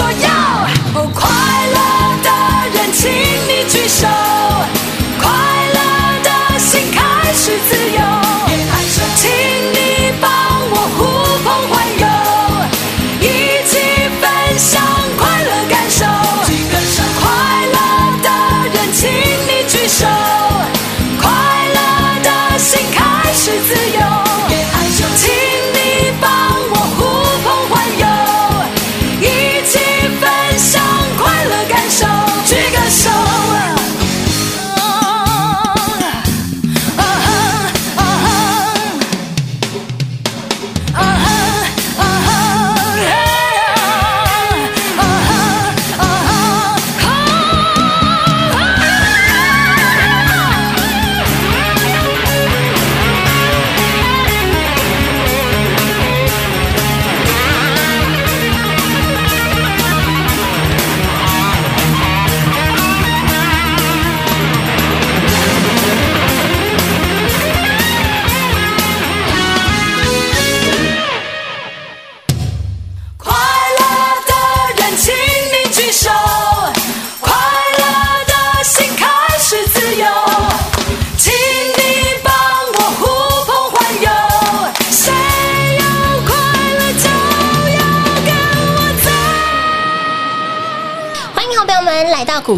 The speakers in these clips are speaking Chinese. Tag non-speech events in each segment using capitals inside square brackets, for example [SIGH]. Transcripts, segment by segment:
说要！哦，快乐的人，请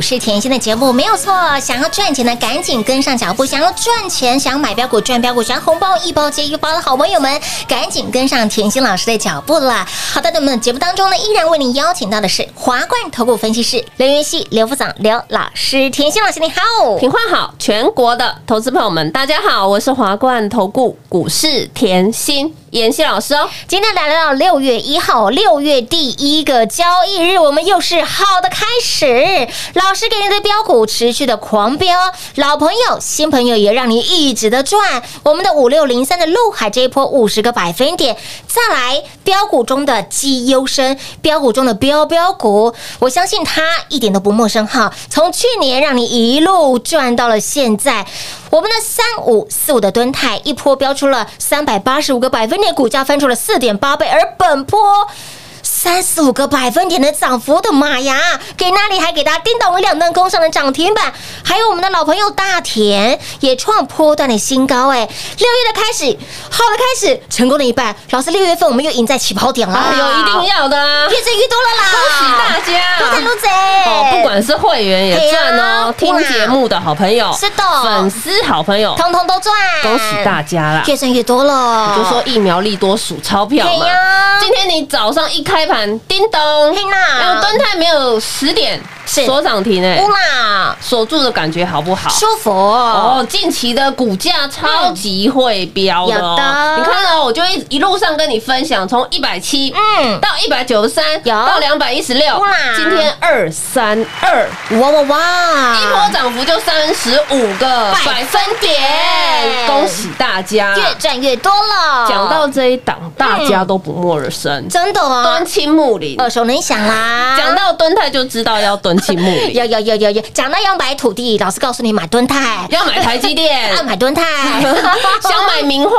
市甜心的节目，没有错。想要赚钱的，赶紧跟上脚步；想要赚钱，想买标股赚标股，想红包一包接一包的好朋友们，赶紧跟上甜心老师的脚步啦！好的，那么节目当中呢，依然为您邀请到的是华冠投顾分析师刘元熙、刘副长、刘老师，甜心老师你好。品换好，全国的投资朋友们，大家好，我是华冠投顾股市甜心妍希老师哦。今天来到六月一号，六月第一个交易日，我们又是好的开始。老师给你的标股持续的狂飙，老朋友、新朋友也让你一直的赚。我们的五六零三的陆海这一波五十个百分点，再来标股中的绩优生，标股中的标标股，我相信它一点都不陌生哈。从去年让你一路赚到了现在，我们的三五四五的吨泰一波飙出了三百八十五个百分点，股价翻出了四点八倍，而本波。三十五个百分点的涨幅，我的妈呀！给那里还给大家叮咚两段攻上的涨停板，还有我们的老朋友大田也创波段的新高哎！六月的开始，好的开始，成功的一半。老师，六月份我们又赢在起跑点了，哎呦，一定要的啊！越挣越多了啦！恭喜大家多赚多贼哦，不管是会员也赚哦，啊听节目的好朋友，是的粉丝好朋友，通通都赚，恭喜大家啦！越挣越多了。就说疫苗利多数钞票嘛。今天你早上一开盘，叮咚，嘿呐。哎呦，敦泰没有十点是。锁涨停哎乌，啦，锁住的感觉好不好？舒服。哦，近期的股价超级会飙的哦。有的。你看哦我就一一路上跟你分享，从一百七嗯。到一百九十三，有。到两百一十六哇，今天二三二，哇哇哇，一波涨幅就三十五个百分点，恭喜大家！越赚越多了。讲到这一档，大家都不默而生，真的哦。端，亲睦邻。耳熟能详啦。讲到蹲泰就知道要敦亲睦邻，有有有有有，讲到要买土地，老师告诉你买敦泰，要买台积电要，买敦泰，想买名画。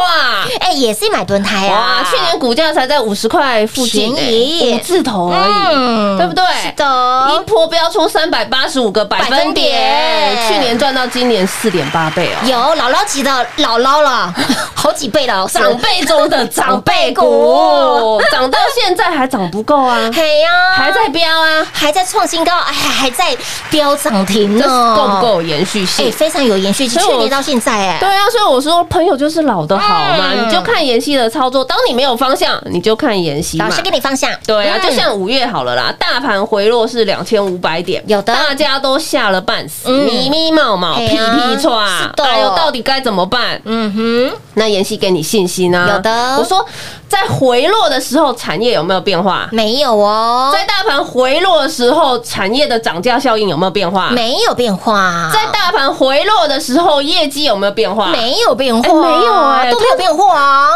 哎也是买敦泰啊。哇，去年股价才在五十块附近、便宜欸，五字头而已，嗯对不对？是的一波飙出三百八十五个百分点，去年赚到今年四点八倍哦。有姥姥级的姥姥了，好几倍了，长辈中的长辈长股，涨到现在还涨不够啊，嘿呀，还在飙啊，还在创新高，哎，还在飙涨停这呢，够不？够延续哎，性？非常有延续性，所以我去年到现在，哎，对啊，所以我说朋友就是老的好嘛，嗯你就看妍希的操作。当你没有方向，你就看妍希老。师给你方向，对啊，嗯就像五月好了啦，大盘回落是两千五百点，有的大家都吓了半死，嗯咪咪冒冒，屁屁错是的哎呦，到底该怎么办？嗯哼，那妍希给你信心啊，有的我说在回落的时候，产业有没有变化？没有哦，在大盘回落的时候，产业的涨价效应有没有变化？没有变化，在大盘回落的时候，业绩有没有变化？没有变化，哎没有啊都没有变化啊，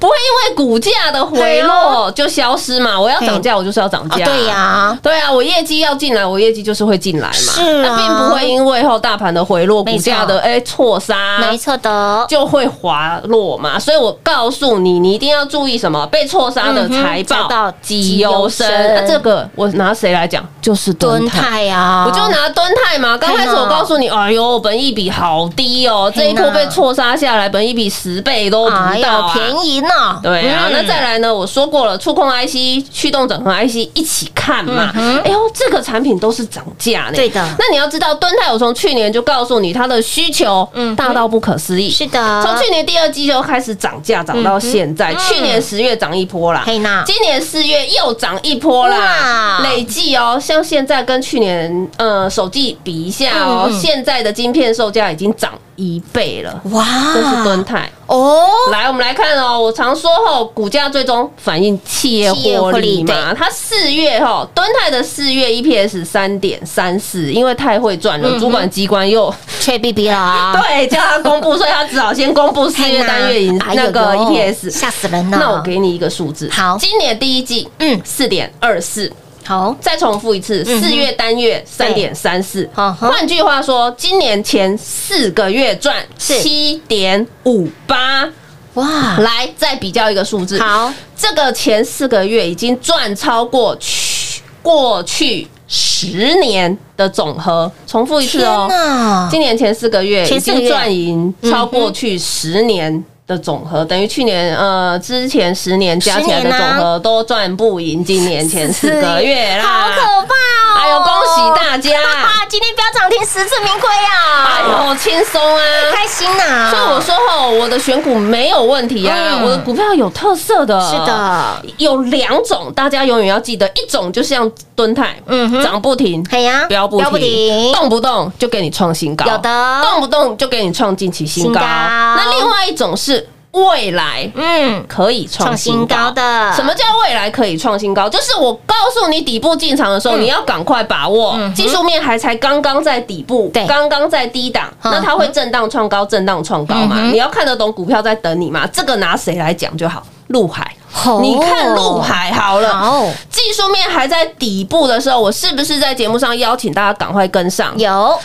不会因为股价的回落就消失嘛？我要涨价，我就是要涨价。哦对呀，对啊，我业绩要进来，我业绩就是会进来嘛。是啊那并不会因为后大盘的回落，股价的哎错杀，没错的，就会滑落嘛。所以我告诉你，你一定要注意什么？被错杀的财报财报绩优生。这个我拿谁来讲？就是敦敦泰。泰啊，我就拿敦泰嘛，刚开始我告诉你，哎呦，本益比好低哦，这一波被错杀下来，本益比十倍都不到啊，便宜呢，对啊，嗯那再来呢？我说过了，触控 IC、驱动整合 IC 一起看嘛。哎呦，这个产品都是涨价呢。对的那你要知道，敦泰我从去年就告诉你，它的需求嗯大到不可思议。是的，从去年第二季就开始涨价，涨到现在。嗯去年十月涨一波啦，今年四月又涨一波啦，累计哦，像现在跟去年呃手机比一下哦，现在的晶片售价已经涨一倍了，哇，这是敦泰。哦，来，我们来看哦。我常说吼，股价最终反映企业获获利嘛。它四月哈，敦泰的四月 EPS 三点三四，因为太会赚了，嗯主管机关又缺 B B 了啊，[LAUGHS] 对叫他公布，所以他只好先公布四月单月营哎呦那个 EPS。吓死人了。那我给你一个数字，好今年第一季，嗯四点二四。好，再重复一次，四月单月三点三四。换句话说，今年前四个月赚七点五八。哇，来，再比较一个数字。好，这个前四个月已经赚超过去过去十年的总和。重复一次哦，今年前四个月已经赚赢超过去十年。的总和等于去年呃之前十年加起来的总和都赚不赢今年前四个月啦，好可怕哦！哎呦恭喜大家啊！今天飙涨停十次名亏啊！哎呦轻松啊！开心呐！所以我说吼，我的选股没有问题啊，嗯我的股票有特色的。是的，有两种，大家永远要记得，一种就像蹲泰，嗯哼涨不停，哎呀，飙不停，停，动不动就给你创新高，有的动不动就给你创近期新高。新高那另外一种是未来嗯，可以创创新新高高的。什么叫未来可以创新高？就是我告诉你底部进场的时候，嗯。你要赶快把握。嗯，技术面还才刚刚在底部，对。刚刚在低档，嗯。那它会震荡创高，震荡创高嘛？嗯？你要看得懂股票在等你嘛？这个拿谁来讲就好？陆海，哦。你看陆海好了。好。技术面还在底部的时候，我是不是在节目上邀请大家赶快跟上？有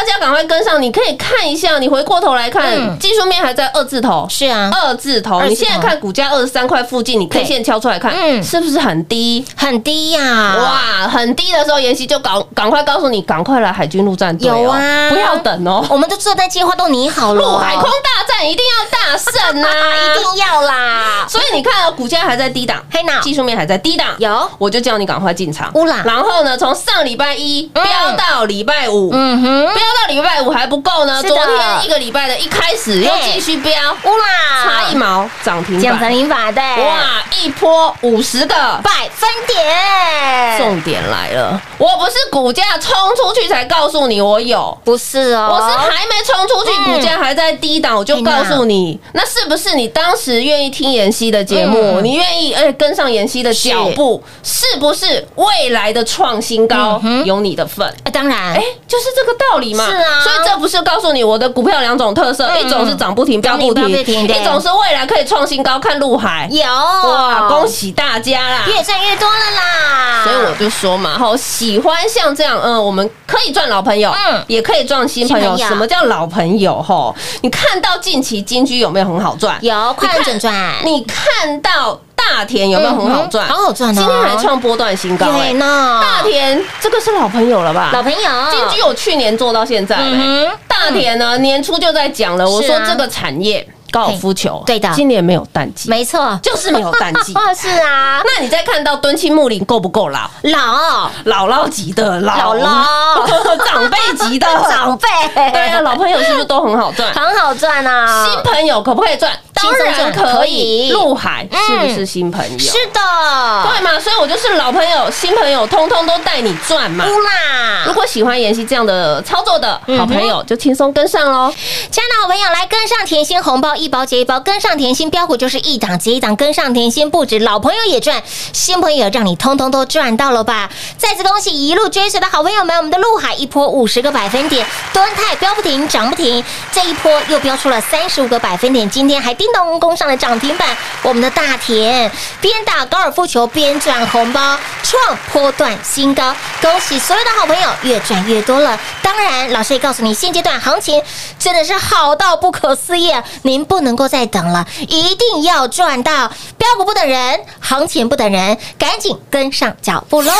大家赶快跟上！你可以看一下，你回过头来看，嗯。技术面还在二字头，是啊，二字头。你现在看股价二十三块附近，你 K 对线敲出来看，嗯。是不是很低？很低呀，哇，很低的时候，妍希就赶赶快告诉你，赶快来海军陆战队哦。有啊。不要等哦。我们就坐在计划都拟好了，陆海空大战一定要大胜啊！[LAUGHS] 一定要啦，所以你看哦，股价还在低档，黑娜技术面还在低档，有。我就叫你赶快进场。乌啦然后呢，从上礼拜一飙到礼拜五，嗯哼，飙到礼拜五还不够呢，昨天一个礼拜的一开始又继续飙，哇啦，差一毛涨停涨，停法对，哇，一波五十个。百分点，重点来了，我不是股价冲出去才告诉你我有，不是哦，我是还没冲出去，嗯股价还在低档，我就告诉你，那是不是你当时愿意听妍希的节目，嗯。你愿意而跟上妍希的脚步，是不是未来的创新高有你的份？啊当然，哎，就是这个道理嘛。是啊所以这不是告诉你我的股票有两种特色，嗯一种是涨不停、飙不停，一种是未来可以创新高，看陆海。有哇，恭！喜大家啦！越赚越多了啦，所以我就说嘛，吼，喜欢像这样，嗯，我们可以赚老朋友，嗯嗯，也可以赚新朋友。什么叫老朋友？吼，你看到近期金居有没有很好赚？有快很准赚，你看到大田有没有很好赚？好好赚啊。今天还创波段新高哎。对。呢，大田这个是老朋友了吧？老朋友，金居我去年做到现在大田呢年初就在讲了，我说这个产业高尔夫球，对的。今年没有淡季，没错，就是没有淡季。[LAUGHS] 是啊，那你再看到敦亲睦邻够不够老？老。姥姥级的老。姥姥 [LAUGHS] 长辈级的。[LAUGHS] 长辈，对啊，老朋友是不是都很好赚？很好赚啊，新朋友可不可以赚？当然可可以以。陆海嗯是不是新朋友？是的，对嘛？所以我就是老朋友、新朋友，通通都带你赚嘛。乌啦如果喜欢妍希这样的操作的好朋友，就轻松跟上喽。亲爱的好朋友，来跟上甜心红包，一包接一包，跟上甜心标股就是一档接一档，跟上甜心不止老朋友也赚，新朋友让你通通都赚到了吧？再次恭喜一路追随的好朋友们，我们的陆海一波五十个百分点，端泰标不停，停涨不停，这一波又飙出了三十五个百分点，今天还叮咚攻上了涨停板，我们的大田边打高尔夫球边赚红包，创波段新高，恭喜所有的好朋友越赚越多了。当然，老师也告诉你，现阶段行情真的是好到不可思议，您不能够再等了，一定要赚到。标股不等人，行情不等人，赶紧跟上脚步喽！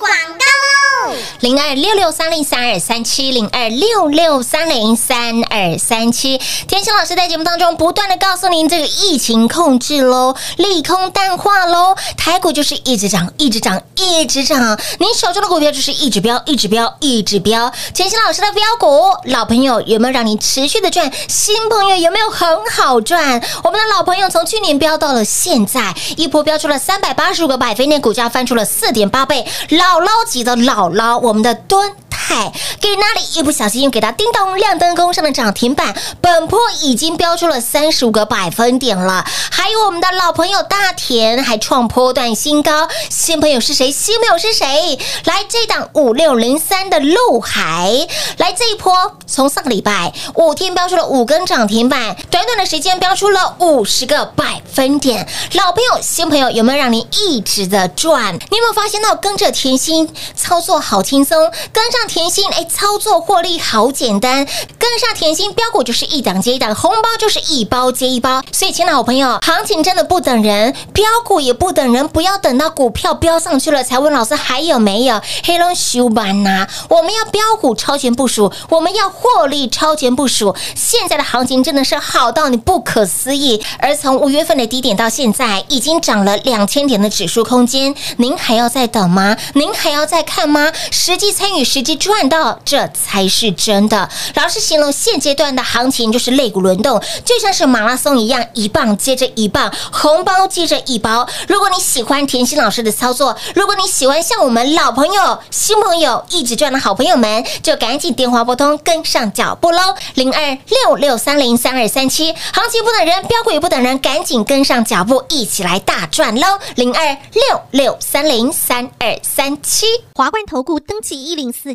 广告零二六六三零三二三七零二六六三零三二三七。天心老师在节目当中不断的告诉您，这个疫情控制喽，利空淡化喽，台股就是一直涨，一直涨，一直涨。您手中的股票就是一直飙，一直飙，一直飙。天心老师的标股，老朋友有没有让你持续的赚？新朋友有没有很好赚？我们的老朋友从去年飙到了现在，一波飙出了三百八十五个百分点，股价翻出了四点八倍，老姥姥级的姥姥，我们的敦。泰 [LAUGHS] 给那里一不小心又给它叮咚亮灯攻上的涨停板，本波已经飙出了三十五个百分点了。还有我们的老朋友大田还创波段新高，新朋友是谁？新朋友是谁？来这档五六零三的陆海，来这一波从上个礼拜五天飙出了五根涨停板，短短的时间飙出了五十个百分点。老朋友、新朋友有没有让你一直的赚？你有没有发现到跟着甜心操作好轻松，跟上甜心哎操作获利好简单，跟上甜心标股就是一档接一档，红包就是一包接一包。所以，亲爱的好朋友，行情真的不等人，标股也不等人，不要等到股票飙上去了才问老师还有没有黑龙修班呐？我们要标股超前部署，我们要获利超前部署。现在的行情真的是好到你不可思议，而从五月份的低点到现在，已经涨了两千点的指数空间，您还要再等吗？您还要再看吗？实际参与，实际赚到，这才是真的。老师形容现阶段的行情就是肋骨轮动，就像是马拉松一样，一棒接着一棒，红包接着一包。如果你喜欢甜心老师的操作，如果你喜欢像我们老朋友、新朋友一直赚的好朋友们，就赶紧电话拨通，跟上脚步喽！零二六六三零三二三七，行情不等人，标股也不等人，赶紧跟上脚步，一起来大赚喽！零二六六三零三二三七。华冠投顾登记一零四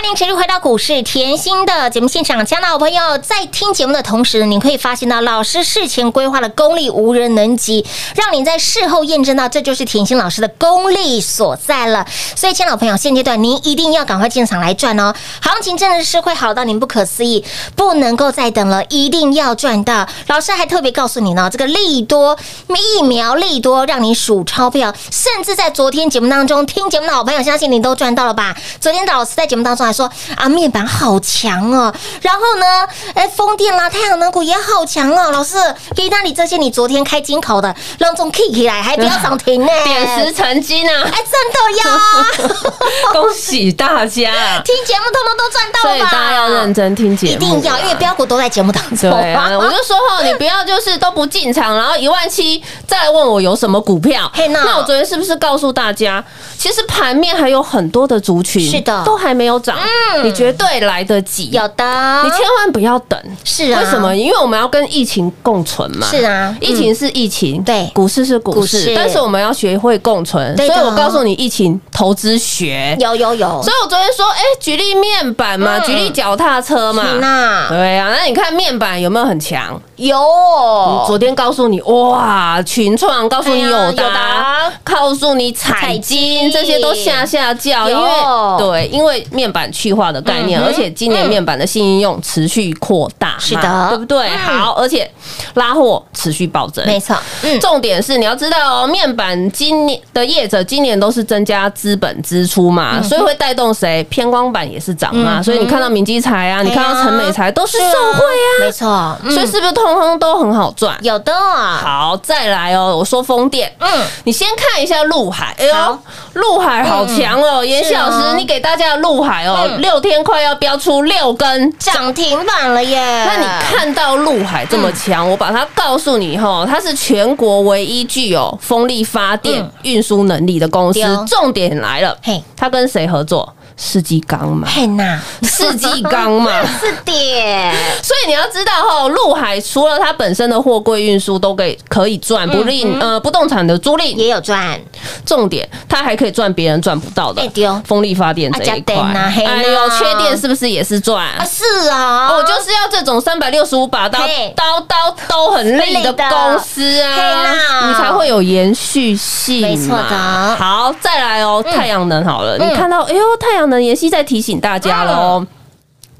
欢迎持续回到股市甜心的节目现场，亲爱的好朋友，在听节目的同时，你可以发现到老师事前规划的功力无人能及，让你在事后验证到这就是甜心老师的功力所在了。所以，亲爱的朋友，现阶段您一定要赶快进场来赚哦！行情真的是会好到您不可思议，不能够再等了，一定要赚到。老师还特别告诉你呢，这个利多疫苗利多让你数钞票，甚至在昨天节目当中听节目的好朋友，相信你都赚到了吧？昨天的老师在节目当中。说啊，面板好强哦，然后呢，哎，风电啦、太阳能股也好强哦。老师，给那里这些你昨天开金口的，让中 K 起来，还不要涨停呢，[LAUGHS] 点石成金啊！哎，真的呀，[LAUGHS] 恭喜大家，听节目通通都赚到了，吧大家要认真听节目，一定要，因为标股都在节目当中。对啊，[LAUGHS] 我就说哈，你不要就是都不进场，然后一万七再来问我有什么股票。那我昨天是不是告诉大家，其实盘面还有很多的族群，是的，都还没有涨。嗯，你绝对来得及，有的，你千万不要等。是啊，为什么？因为我们要跟疫情共存嘛。是啊，疫情是疫情，对，股市是股市，但是我们要学会共存。所以我告诉你，疫情投资学有有有。所以我昨天说，哎，举例面板嘛，举例脚踏车嘛，对啊。那你看面板有没有很强？有。昨天告诉你，哇，群创告诉你有达，告诉你彩金，这些都下下叫，因为对，因为面板去化的概念，而且今年面板的新应用持续扩大，是的，对不对？好，而且拉货持续暴增，没错。嗯，重点是你要知道哦，面板今年的业者今年都是增加资本支出嘛，所以会带动谁？偏光板也是涨嘛，所以你看到明基材啊，你看到陈美材都是受惠啊，没错。所以是不是通通都很好赚？有的。好，再来哦，我说风电，嗯，你先看一下陆海，哎呦，陆海好强哦，严希老师，你给大家陆海哦，六天快要飙出六根涨停板了耶！那你看到陆海这么强，我把它告诉你哈，它是全国唯一具有风力发电运输能力的公司。重点来了，嘿，它跟谁合作？世纪钢嘛，嘿呐，[LAUGHS] 世纪钢嘛，是的。所以你要知道哈，陆海除了它本身的货柜运输都给可以赚，不吝呃不动产的租赁。也有赚。重点，它还可以赚别人赚不到的。风力发电这一块。哎呦，缺电是不是也是赚？是啊，我就是要这种三百六十五把刀，刀刀都很利的公司啊，你才会有延续性。没错的。好，再来哦，太阳能好了，你看到哎呦，太阳能，妍希在提醒大家了哦。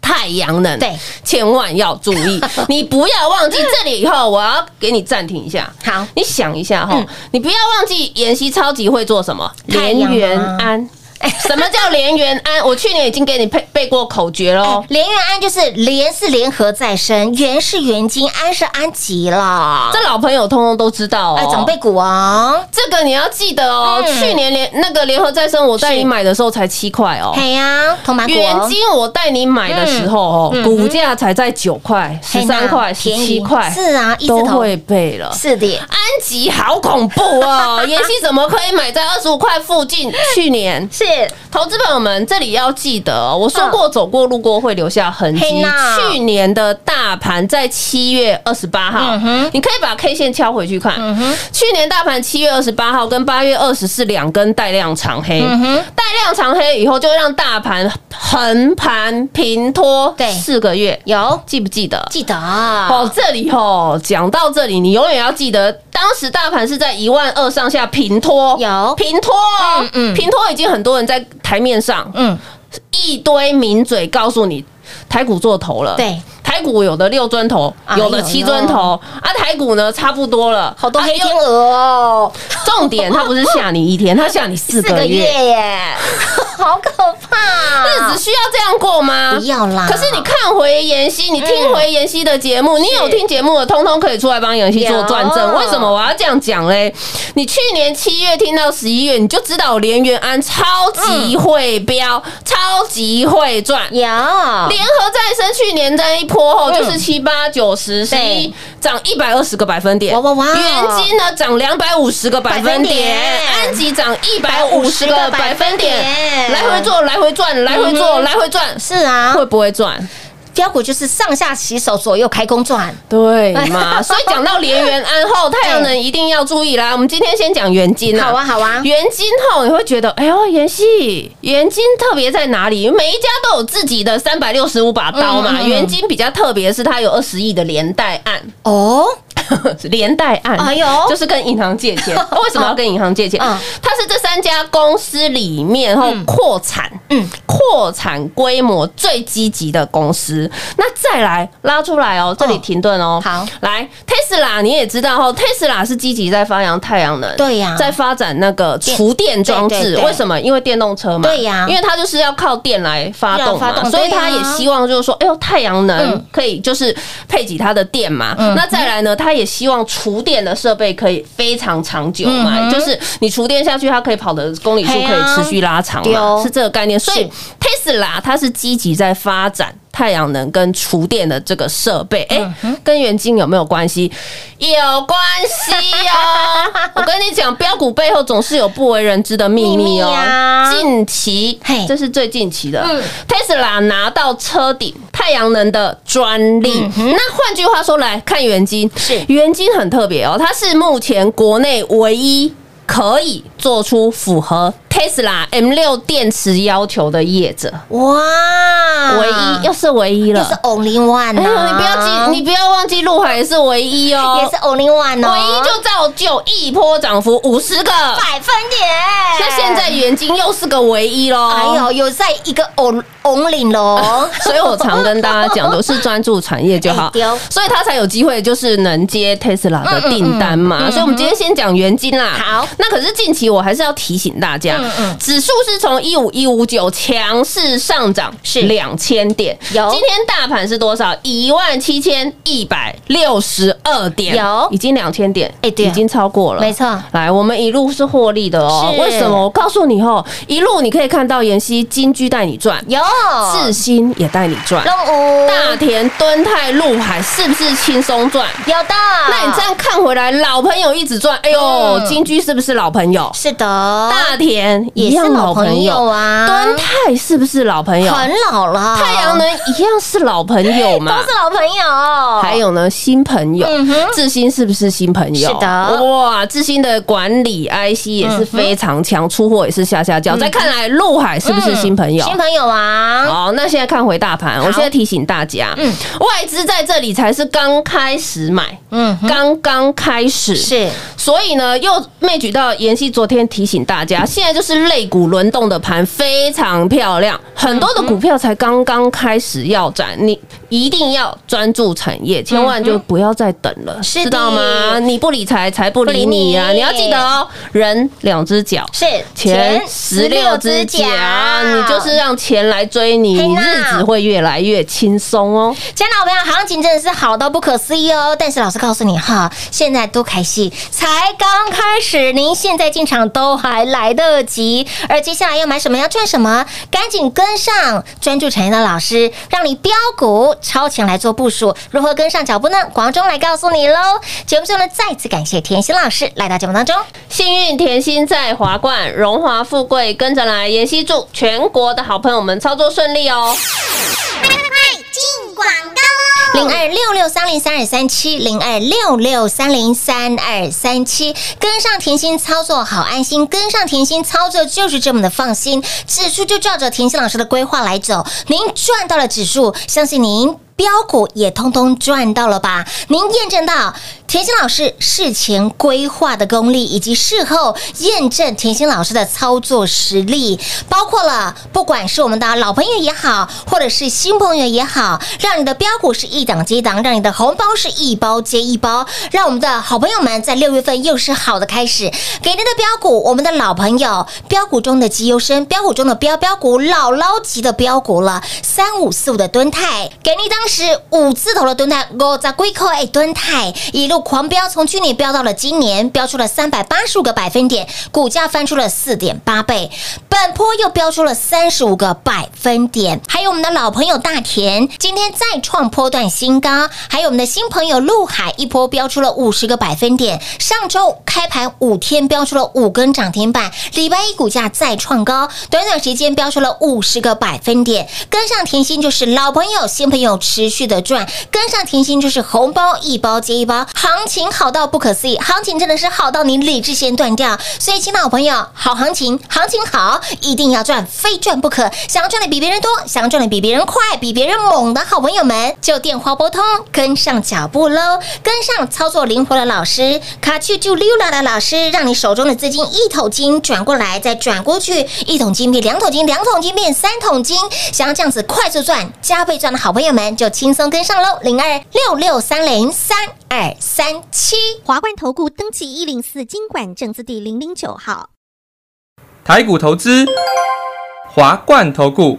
太阳能，对，千万要注意，[LAUGHS] 你不要忘记这里以后，我要给你暂停一下。好，你想一下哈，你不要忘记妍希超级会做什么，连元安。[LAUGHS] 什么叫联元安？我去年已经给你背背过口诀喽。联元安就是联是联合再生，元是元金，安是安吉了。这老朋友通通都知道哦。长辈股啊，这个你要记得哦。去年联那个联合再生，我带你买的时候才七块哦。对呀，同板股。元金我带你买的时候哦，股价才在九块、十三块、十七块。是啊，都会背了。是的，安吉好恐怖哦！[LAUGHS] 妍希怎么可以买在二十五块附近？去年是投资朋友们，这里要记得哦，我说过走过路过会留下痕迹。去年的大盘在七月二十八号，你可以把 K 线敲回去看。去年大盘七月二十八号跟八月二十四两根带量长黑，带量长黑以后就让大盘横盘平拖对。四个月，有。记不记得？记得。哦，这里哦，讲到这里，你永远要记得，当时大盘是在一万二上下平拖，有。平拖哦，嗯嗯。平拖已经很多人在台面上，嗯，一堆名嘴告诉你，台股做头了，，对，台股有的六尊头，哎有的七尊头，啊，台股呢差不多了，好多啊黑天鹅哦，重点，它不是吓你一天，它吓你四个月，耶，[LAUGHS] 好可怕！日子需要这样过吗？不要啦。可是你看回妍希，你听回妍希的节目，你有听节目的，通通可以出来帮妍希做转正。有。为什么我要这样讲嘞？你去年七月听到十一月，你就知道连元安超级会飙，超级会赚。有。联合再生去年在一波后，嗯。就是七八九十十一涨一百二十个百分点，哇哇哇。元金呢涨两百五十个百分点。点，安吉涨一百五十个百分点，来回做，来回转，来回做，来回转，是啊。会，不会赚？标股就是上下起手，左右开工转，对嘛？[LAUGHS] 所以讲到连元安后，太阳能一定要注意啦。[LAUGHS] 我们今天先讲元金啊，好啊好啊元金后你会觉得，哎呦，妍希，元金特别在哪里？每一家都有自己的三百六十五把刀嘛。元金比较特别，是它有二十亿的连带案。哦，[LAUGHS] 连带案，哎呦就是跟银行借钱。[LAUGHS] 为什么要跟银行借钱？嗯它是这三家公司里面后扩产，嗯，扩产规模最积极的公司。那再来拉出来哦，这里停顿哦。好来 Tesla 你也知道哦，Tesla 是积极在发扬太阳能，对呀在发展那个厨电装置。为什么？因为电动车嘛，对呀因为它就是要靠电来发动发嘛，所以它也希望就是说，哎呦，太阳能嗯可以就是配给它的电嘛。那再来呢，它也希望厨电的设备可以非常长久嘛，就是你厨电下去，它可以跑的公里数可以持续拉长嘛，是这个概念。所以 Tesla 它是积极在发展。太阳能跟厨电的这个设备，哎、跟元晶有没有关系？有关系哦。[LAUGHS] 讲，标股背后总是有不为人知的秘密哦。密啊近期嘿，这是最近期的、嗯 Tesla 拿到车顶太阳能的专利。那换句话说，来看元晶，是元晶很特别哦，它是目前国内唯一。可以做出符合 Tesla M 六电池要求的业者，哇，唯一又是唯一了。就是 only one 哎呦，啊你不要记，你不要忘记，陆海也是唯一哦，也是 only one 哦，唯一就造就一波涨幅五十个。百分点。那现在元金又是个唯一喽。哎呦，有在一个 on only 喽，[LAUGHS] 所以我常跟大家讲，都是专注产业就好所以他才有机会，就是能接 Tesla 的订单嘛。所以，我们今天先讲元金啦。好那可是近期我还是要提醒大家，指数是从一五一五九强势上涨是两千点，有。今天大盘是多少？一万七千一百六十二点，有。已经两千点，哎对啊。已经超过了，没错。来，我们一路是获利的哦。为什么？我告诉你哦，一路你可以看到妍希金居带你赚，有。智新也带你赚，大田、敦泰、陆海是不是轻松赚？有的，那你这样看回来，老朋友一直赚，哎呦，嗯。金居是不是老朋友？是的，大田也是老朋友啊。敦泰是不是老朋友？很老了，太阳能一样是老朋友嘛都是？老朋友，还有呢，新朋友。嗯哼，智新是不是新朋友？是的。哇，智新的管理 IC 也是非常强，出货也是下下叫。再看来，陆海是不是新朋友？新朋友啊，好，那现在看回大盘，我现在提醒大家，嗯。外资在这里才是刚开始买，嗯刚刚开始，是。所以呢，又枚举到妍希昨天提醒大家，现在就是类股轮动的盘，非常漂亮，很多的股票才刚刚开始要涨，你一定要专注产业，千万就不要再等了，是的知道吗？你不理财，财不理你啊！你你要记得哦，人两只脚。是钱十六只脚，你就是让钱来追你，你日子会越来越轻松哦。亲爱的好朋友，行情真的是好到不可思议哦！但是老师告诉你哈，现在都开戏才刚开始，您现在进场都还来得及。而接下来要买什么，要赚什么，赶紧跟上专注产业的老师，让你标股超前来做部署，如何跟上脚步呢？黄忠来告诉你喽。节目中呢，再次感谢甜心老师来到节目当中。幸运甜心在华冠，荣华富贵跟着来。妍希祝全国的好朋友们操作顺利哦！进广告喽零二六六三零三二三七零二六六三零三二三七，跟上甜心操作好安心，跟上甜心操作就是这么的放心，指数就照着甜心老师的规划来走，您赚到了指数，相信您。标股也通通赚到了吧？您验证到甜心老师事前规划的功力，以及事后验证甜心老师的操作实力，包括了不管是我们的老朋友也好，或者是新朋友也好，让你的标股是一档接一档，让你的红包是一包接一包，让我们的好朋友们在六月份又是好的开始。给您的标股，我们的老朋友标股中的绩优生，标股中的标标股，姥姥级的标股了，三五四五的吨泰，给你当。时五字头的吨泰，五在龟壳哎，吨泰一路狂飙，从去年飙到了今年，飙出了三百八十五个百分点，股价翻出了四点八倍，本波又飙出了三十五个百分点。还有我们的老朋友大田，今天再创波段新高，还有我们的新朋友陆海，一波飙出了五十个百分点。上周开盘五天飙出了五根涨停板，礼拜一股价再创高，短短时间飙出了五十个百分点。跟上甜心就是老朋友，新朋友。持续的赚，跟上甜心就是红包一包接一包，行情好到不可思议，行情真的是好到你理智先断掉。所以，亲爱的朋友，好行情，行情好，一定要赚，非赚不可。想要赚的比别人多，想要赚的比别人快，比别人猛的好朋友们，就电话拨通，跟上脚步喽，跟上操作灵活的老师，卡去就溜了的老师，让你手中的资金一桶金转过来，再转过去，一桶金变两桶金，两桶金变三桶金。想要这样子快速赚、加倍赚的好朋友们，就轻松跟上喽，零二六六三零三二三七华冠投顾登记一零四经管证字第零零九号，台股投资华冠投顾。